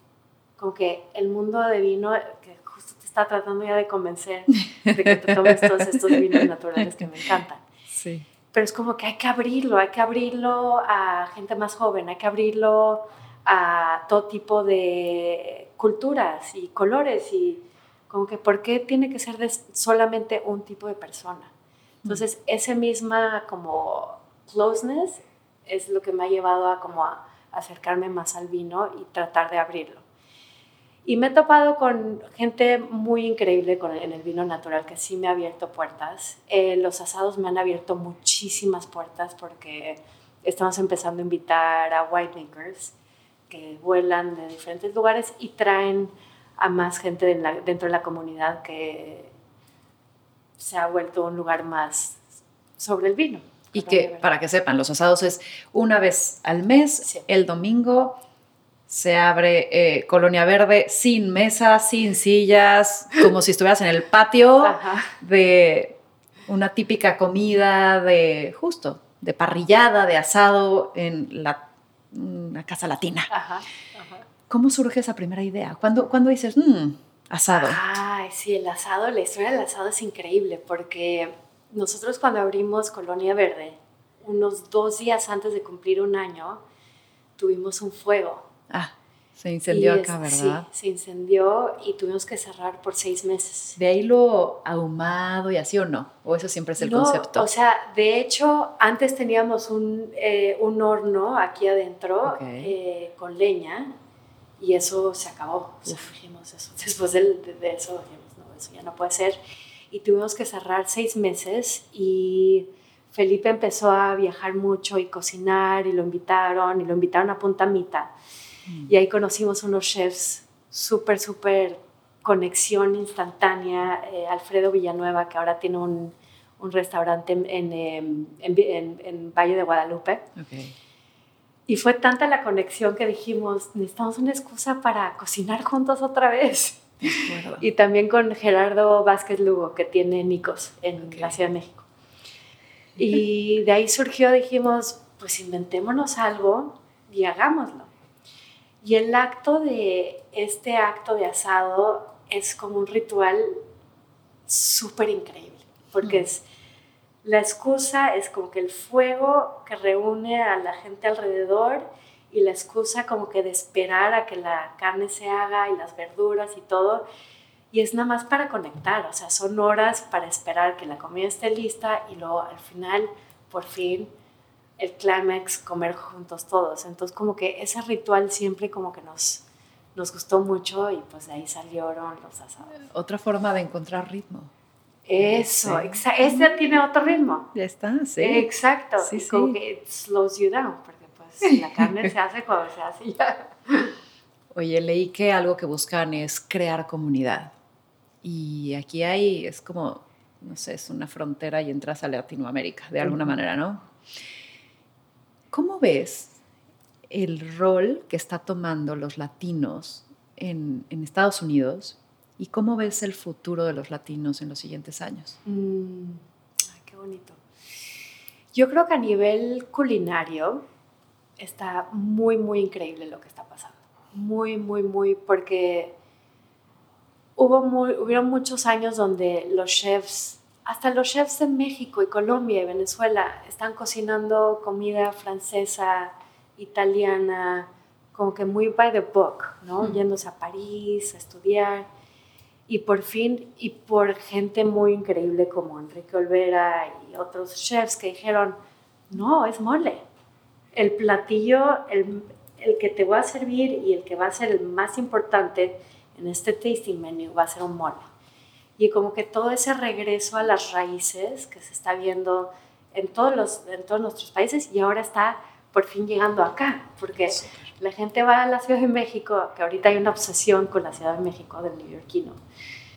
Como que el mundo de vino, que justo te está tratando ya de convencer de que te tomes todos estos vinos naturales que me encantan Sí. pero es como que hay que abrirlo, hay que abrirlo a gente más joven, hay que abrirlo a todo tipo de culturas y colores y como que por qué tiene que ser de solamente un tipo de persona. Entonces, ese misma como closeness es lo que me ha llevado a como a acercarme más al vino y tratar de abrirlo. Y me he topado con gente muy increíble con, en el vino natural que sí me ha abierto puertas. Eh, los asados me han abierto muchísimas puertas porque estamos empezando a invitar a winemakers que vuelan de diferentes lugares y traen a más gente de la- dentro de la comunidad que se ha vuelto un lugar más sobre el vino. Y que, para que sepan, los asados es una vez al mes, Sí. el domingo se abre eh, Colonia Verde sin mesas, sin sillas, como si estuvieras en el patio Ajá. de una típica comida de, justo, de parrillada, de asado en la, una casa latina. Ajá, ajá. ¿Cómo surge esa primera idea? ¿Cuándo, cuándo dices, mmm, asado? Ay, sí, el asado, la historia del asado es increíble porque nosotros cuando abrimos Colonia Verde, unos dos días antes de cumplir un año, tuvimos un fuego. Ah, se incendió Y acá, es- ¿verdad? Sí, se incendió y tuvimos que cerrar por seis meses. ¿De ahí lo ahumado y así o no? ¿O eso siempre es el No, concepto? O sea, de hecho, antes teníamos un, eh, un horno aquí adentro Ok. eh, con leña y eso se acabó. O sea, dijimos eso. Después de, de eso, dijimos, no, eso ya no puede ser. Y tuvimos que cerrar seis meses y Felipe empezó a viajar mucho y cocinar y lo invitaron y lo invitaron a Punta Mita. Mm. Y ahí conocimos unos chefs súper, súper conexión instantánea. eh, Alfredo Villanueva, que ahora tiene un, un restaurante en, en, em, en Valle de Guadalupe. Y fue tanta la conexión que dijimos, necesitamos una excusa para cocinar juntos otra vez. Y también con Gerardo Vázquez Lugo, que tiene Nicos en Ok. la Ciudad de México. Y de ahí surgió, dijimos, pues inventémonos algo y hagámoslo. Y el acto de, este acto de asado es como un ritual súper increíble, porque Mm. es, la excusa es como que el fuego que reúne a la gente alrededor y la excusa como que de esperar a que la carne se haga y las verduras y todo. Y es nada más para conectar, o sea, son horas para esperar que la comida esté lista y luego al final, por fin, el clímax, comer juntos todos. Entonces como que ese ritual siempre como que nos, nos gustó mucho y pues de ahí salieron los asados. Otra forma de encontrar ritmo. Eso, ese tiene otro ritmo. Ya está, sí. Exacto, sí, sí. como que it slows you down, porque pues la carne se hace cuando se hace ya. Oye, leí que algo que buscan es crear comunidad. Y aquí hay, es como, no sé, es una frontera y entras a Latinoamérica, de alguna manera, ¿no? ¿Cómo ves el rol que está tomando los latinos en, Estados Unidos y cómo ves el futuro de los latinos en los siguientes años? Mm, ay, qué bonito. Yo creo que a nivel culinario está muy, muy increíble lo que está pasando. Muy, muy, muy, porque hubo hubieron muchos años donde los chefs, hasta los chefs de México y Colombia y Venezuela, están cocinando comida francesa, italiana, como que muy by the book, ¿no? Yéndose a París a estudiar. Y por fin, y por gente muy increíble como Enrique Olvera y otros chefs que dijeron, no, es mole. El platillo, el, el que te va a servir y el que va a ser el más importante en este tasting menu va a ser un mole. Y como que todo ese regreso a las raíces que se está viendo en todos, los, en todos nuestros países y ahora está por fin llegando acá, porque la gente va a la Ciudad de México, que ahorita hay una obsesión con la Ciudad de México del neoyorquino.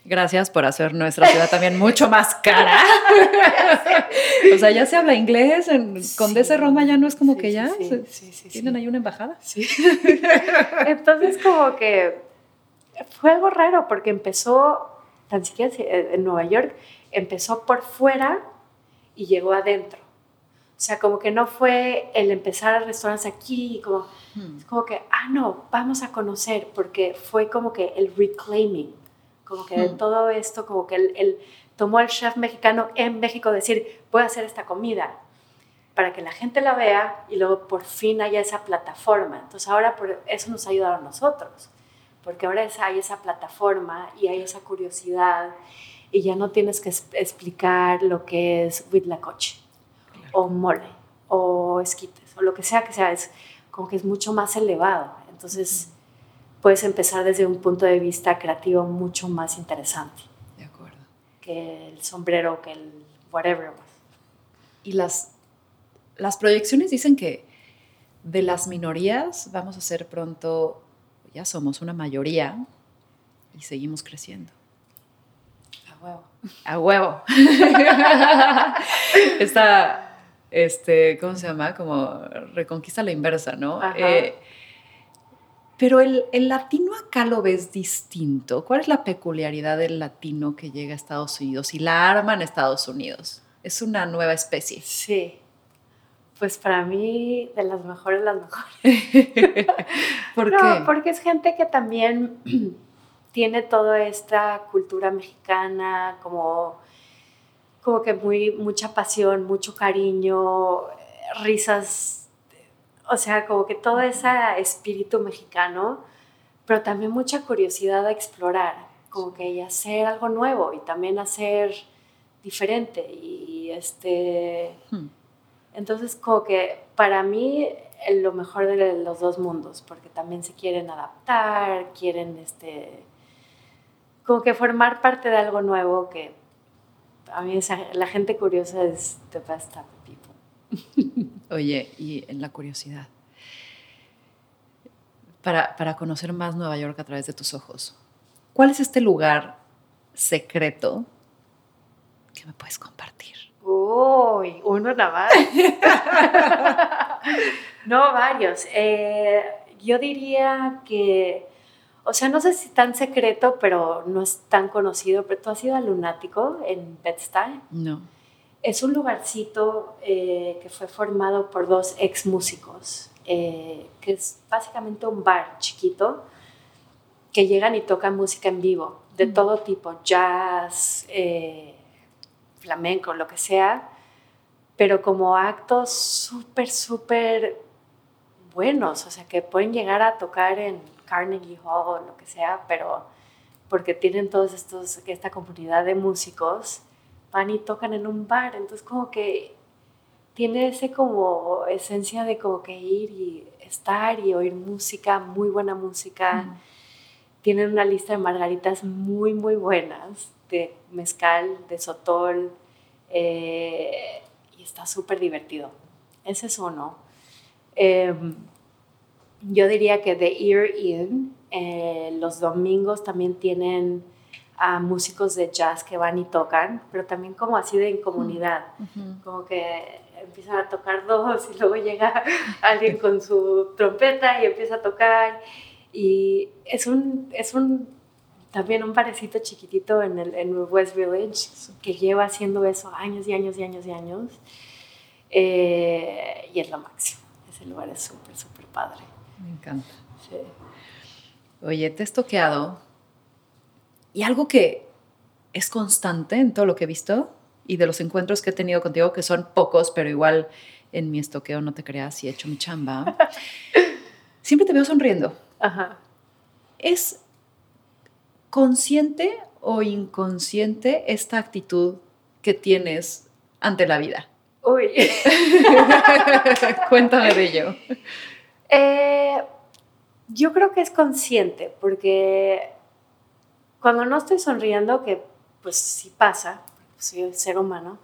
Gracias por hacer nuestra ciudad también mucho más cara. o sea, ya se habla inglés, en Condesa Roma ya no es como que ya tienen ahí una embajada. Sí. Entonces como que fue algo raro porque empezó, tan siquiera en Nueva York, empezó por fuera y llegó adentro. O sea, como que no fue el empezar a restaurantes aquí, como, hmm. como que, ah, no, vamos a conocer, porque fue como que el reclaiming, como que de hmm. todo esto, como que él, tomó al chef mexicano en México decir, voy a hacer esta comida, para que la gente la vea y luego por fin haya esa plataforma. Entonces ahora por eso nos ha ayudado a nosotros, porque ahora hay esa plataforma y hay esa curiosidad y ya no tienes que explicar lo que es Huitlacoche o mole o esquites o lo que sea que sea, es como que es mucho más elevado. Entonces puedes empezar desde un punto de vista creativo mucho más interesante. De acuerdo. Que el sombrero, que el whatever. Y las, las proyecciones dicen que de las minorías vamos a ser pronto, ya somos una mayoría y seguimos creciendo. A huevo. A huevo. Esta este, ¿cómo se llama? Como reconquista la inversa, ¿no? Eh, pero el, el, latino acá lo ves distinto. ¿Cuál es la peculiaridad del latino que llega a Estados Unidos y la arma en Estados Unidos? Es una nueva especie. Sí. Pues para mí, de las mejores, las mejores. ¿Por qué? Porque es gente que también tiene toda esta cultura mexicana, como como que muy, mucha pasión, mucho cariño, risas, o sea, como que todo ese espíritu mexicano, pero también mucha curiosidad a explorar, como que hacer algo nuevo y también hacer diferente. Y este, hmm. Entonces como que para mí lo mejor de los dos mundos, porque también se quieren adaptar, quieren este, como que formar parte de algo nuevo que a mí la gente curiosa es the best type of people. Oye, y en la curiosidad, para, para conocer más Nueva York a través de tus ojos, ¿cuál es este lugar secreto que me puedes compartir? Uy, uno nada más. no, varios. Eh, yo diría que o sea, no sé si tan secreto, pero no es tan conocido, pero tú has ido al Lunático en Bed-Stuy. No. Es un lugarcito eh, que fue formado por dos ex músicos, eh, que es básicamente un bar chiquito, que llegan y tocan música en vivo, de mm. todo tipo, jazz, eh, flamenco, lo que sea, pero como actos súper, súper buenos, o sea, que pueden llegar a tocar en Carnegie Hall o lo que sea, pero porque tienen todos estos, esta comunidad de músicos, van y tocan en un bar, entonces como que tiene ese como esencia de como que ir y estar y oír música, muy buena música. Tienen una lista de margaritas muy, muy buenas, de mezcal, de sotol, eh, y está súper divertido. Ese es uno. Em, yo diría que The Ear In, eh, los domingos también tienen a músicos de jazz que van y tocan, pero también como así de en comunidad, como que empiezan a tocar dos y luego llega alguien con su trompeta y empieza a tocar y es un, es un también un parecito chiquitito en el en West Village que lleva haciendo eso años y años y años y años eh, y es lo máximo, ese lugar es súper, súper padre. Me encanta. Sí. Oye, te he estoqueado y algo que es constante en todo lo que he visto y de los encuentros que he tenido contigo, que son pocos, pero igual en mi estoqueo no te creas y he hecho mi chamba, siempre te veo sonriendo. Ajá. ¿Es consciente o inconsciente esta actitud que tienes ante la vida? Uy. Cuéntame de ello. Eh, yo creo que es consciente, porque cuando no estoy sonriendo, que pues sí pasa, soy el ser humano,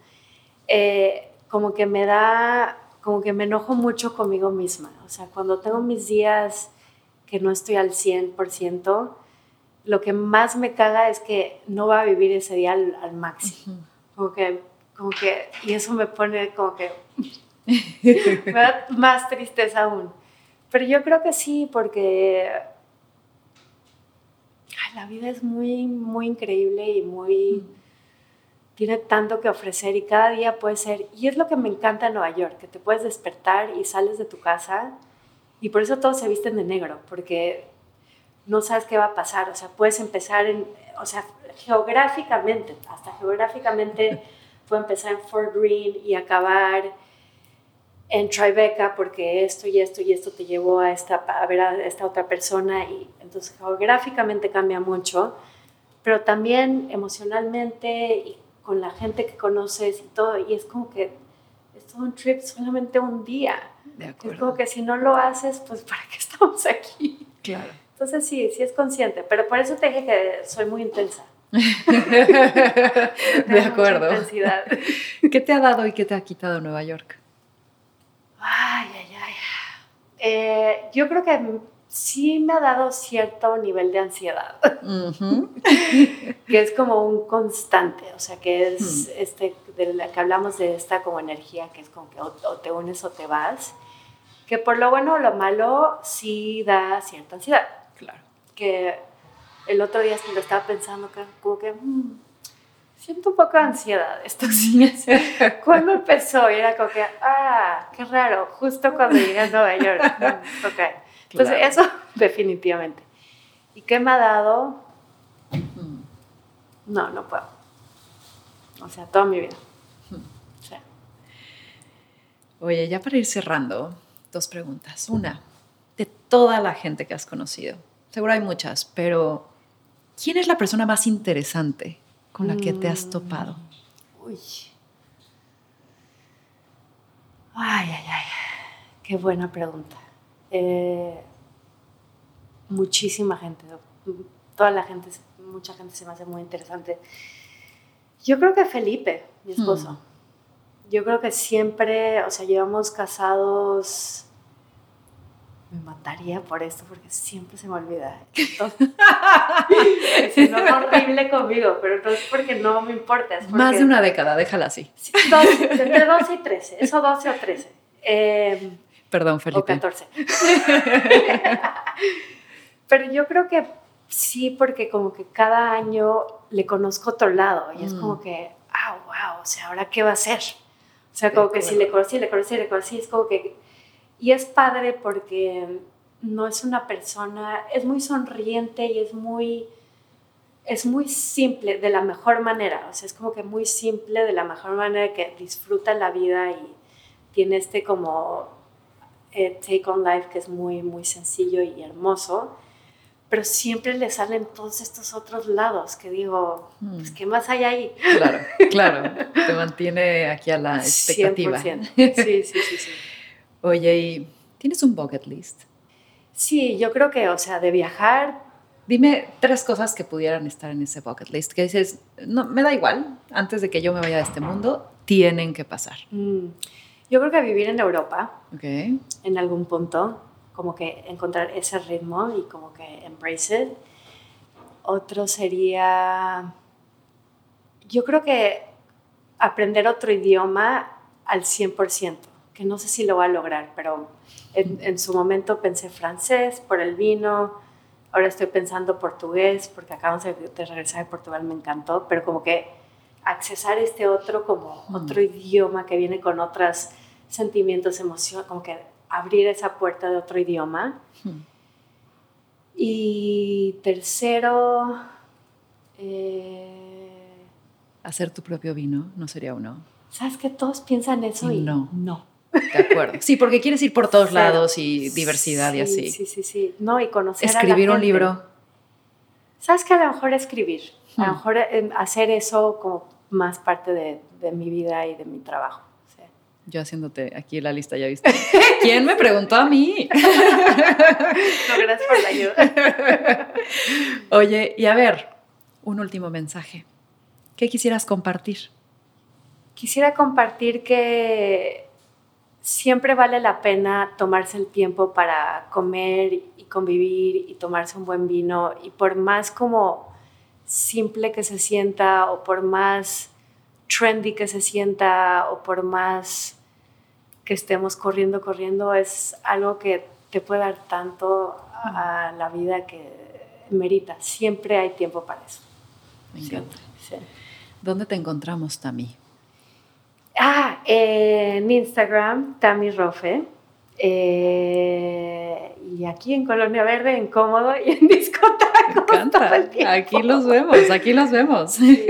eh, como que me da, como que me enojo mucho conmigo misma. O sea, cuando tengo mis días que no estoy al 100%, lo que más me caga es que no va a vivir ese día al, máximo. Como que, como que, y eso me pone como que, me da más tristeza aún. Pero yo creo que sí, porque la vida es muy, muy increíble y muy... Mm. Tiene tanto que ofrecer y cada día puede ser... Y es lo que me encanta en Nueva York, que te puedes despertar y sales de tu casa y por eso todos se visten de negro, porque no sabes qué va a pasar. O sea, puedes empezar en... O sea, geográficamente, hasta geográficamente puedo empezar en Fort Greene y acabar en Tribeca porque esto y esto y esto te llevó a, esta, a ver a esta otra persona y entonces geográficamente cambia mucho, pero también emocionalmente y con la gente que conoces y todo, y es como que es todo un trip solamente un día. De acuerdo. Es como que si no lo haces, pues ¿para qué estamos aquí? Claro. Entonces sí, sí es consciente, pero por eso te dije que soy muy intensa. de acuerdo. ¿Qué te ha dado y qué te ha quitado Nueva York? Ay, ay, ay. Eh, yo creo que sí me ha dado cierto nivel de ansiedad, que es como un constante, o sea, que es hmm. este, de la que hablamos de esta como energía, que es como que o, te unes o te vas, que por lo bueno o lo malo sí da cierta ansiedad. Claro. Que el otro día lo estaba pensando, que como que... Mm, siento un poco de ansiedad estos días. ¿Cuándo empezó? Y era como que, ah, qué raro, justo cuando llegué a Nueva York. ok. Entonces, eso definitivamente. ¿Y qué me ha dado? No, no puedo. O sea, toda mi vida. Oye, ya para ir cerrando, dos preguntas. Una, de toda la gente que has conocido, seguro hay muchas, pero ¿quién es la persona más interesante con la que te has topado? Mm, uy. Ay, ay, ay. Qué buena pregunta. Eh, muchísima gente, toda la gente, mucha gente se me hace muy interesante. Yo creo que Felipe, mi esposo. Mm. Yo creo que siempre, o sea, llevamos casados me mataría por esto porque siempre se me olvida. es no horrible conmigo, pero no es porque no me importa. Más de una década, déjala así. 12, entre 12 y 13, eso 12 o 13. Eh, Perdón, Felipe. O 14. pero yo creo que sí, porque como que cada año le conozco otro lado y es como mm. que, ah, wow, o sea, ¿ahora qué va a hacer? O sea, como que si le conocí, le conocí, le conocí, es como que y es padre porque no es una persona, es muy sonriente y es muy, es muy simple, de la mejor manera. O sea, es como que muy simple, de la mejor manera que disfruta la vida y tiene este como eh, take on life que es muy, muy sencillo y hermoso. Pero siempre le salen todos estos otros lados que digo, pues, hmm. ¿qué más hay ahí? Claro, claro. Te mantiene aquí a la expectativa. 100%. Sí, sí, sí, sí. Oye, ¿y tienes un bucket list? Sí, yo creo que, o sea, de viajar, Dime tres cosas que pudieran estar en ese bucket list, que dices, no, me da igual, antes de que yo me vaya de este mundo, tienen que pasar. Mm, yo creo que vivir en Europa, Ok. en algún punto, como que encontrar ese ritmo y como que embrace it. Otro sería, yo creo que aprender otro idioma al 100%, que no sé si lo va a lograr, pero en, en su momento pensé francés por el vino, ahora estoy pensando portugués porque acabamos de regresar de Portugal, me encantó, pero como que accesar este otro como Mm. otro idioma que viene con otros sentimientos, emociones, como que abrir esa puerta de otro idioma. Hmm. Y tercero, eh, Hacer tu propio vino no sería uno. ¿sabes que Todos piensan eso y No. no. De acuerdo. Sí, porque quieres ir por todos lados y diversidad y Sí, así. Sí, sí, sí. No, y conocer a la Escribir un gente. libro. ¿Sabes que a lo mejor escribir? A lo Hmm. mejor eh, hacer eso como más parte de, de mi vida y de mi trabajo. sí. Yo haciéndote aquí la lista, ya viste. ¿Quién me preguntó a mí? No, gracias por la ayuda. Oye, y a ver, un último mensaje. ¿Qué quisieras compartir? Quisiera compartir que siempre vale la pena tomarse el tiempo para comer y convivir y tomarse un buen vino y por más como simple que se sienta o por más trendy que se sienta o por más que estemos corriendo, corriendo, es algo que te puede dar tanto a la vida que merita. Siempre hay tiempo para eso. Me encanta. Sí. ¿Dónde te encontramos, Tami? Ah, eh, en Instagram, Tami Rofe. Eh, y aquí en Colonia Verde, en Cómodo y en encanta. todo el tiempo. Aquí los vemos, aquí los vemos. Sí,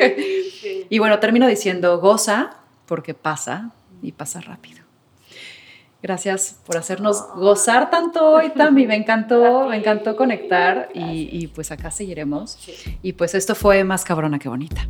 sí. Y bueno, termino diciendo, goza porque pasa y pasa rápido. Gracias por hacernos gozar tanto hoy, Tami. Me encantó, me encantó conectar y, y pues acá seguiremos. Sí. Y pues esto fue más cabrona que bonita.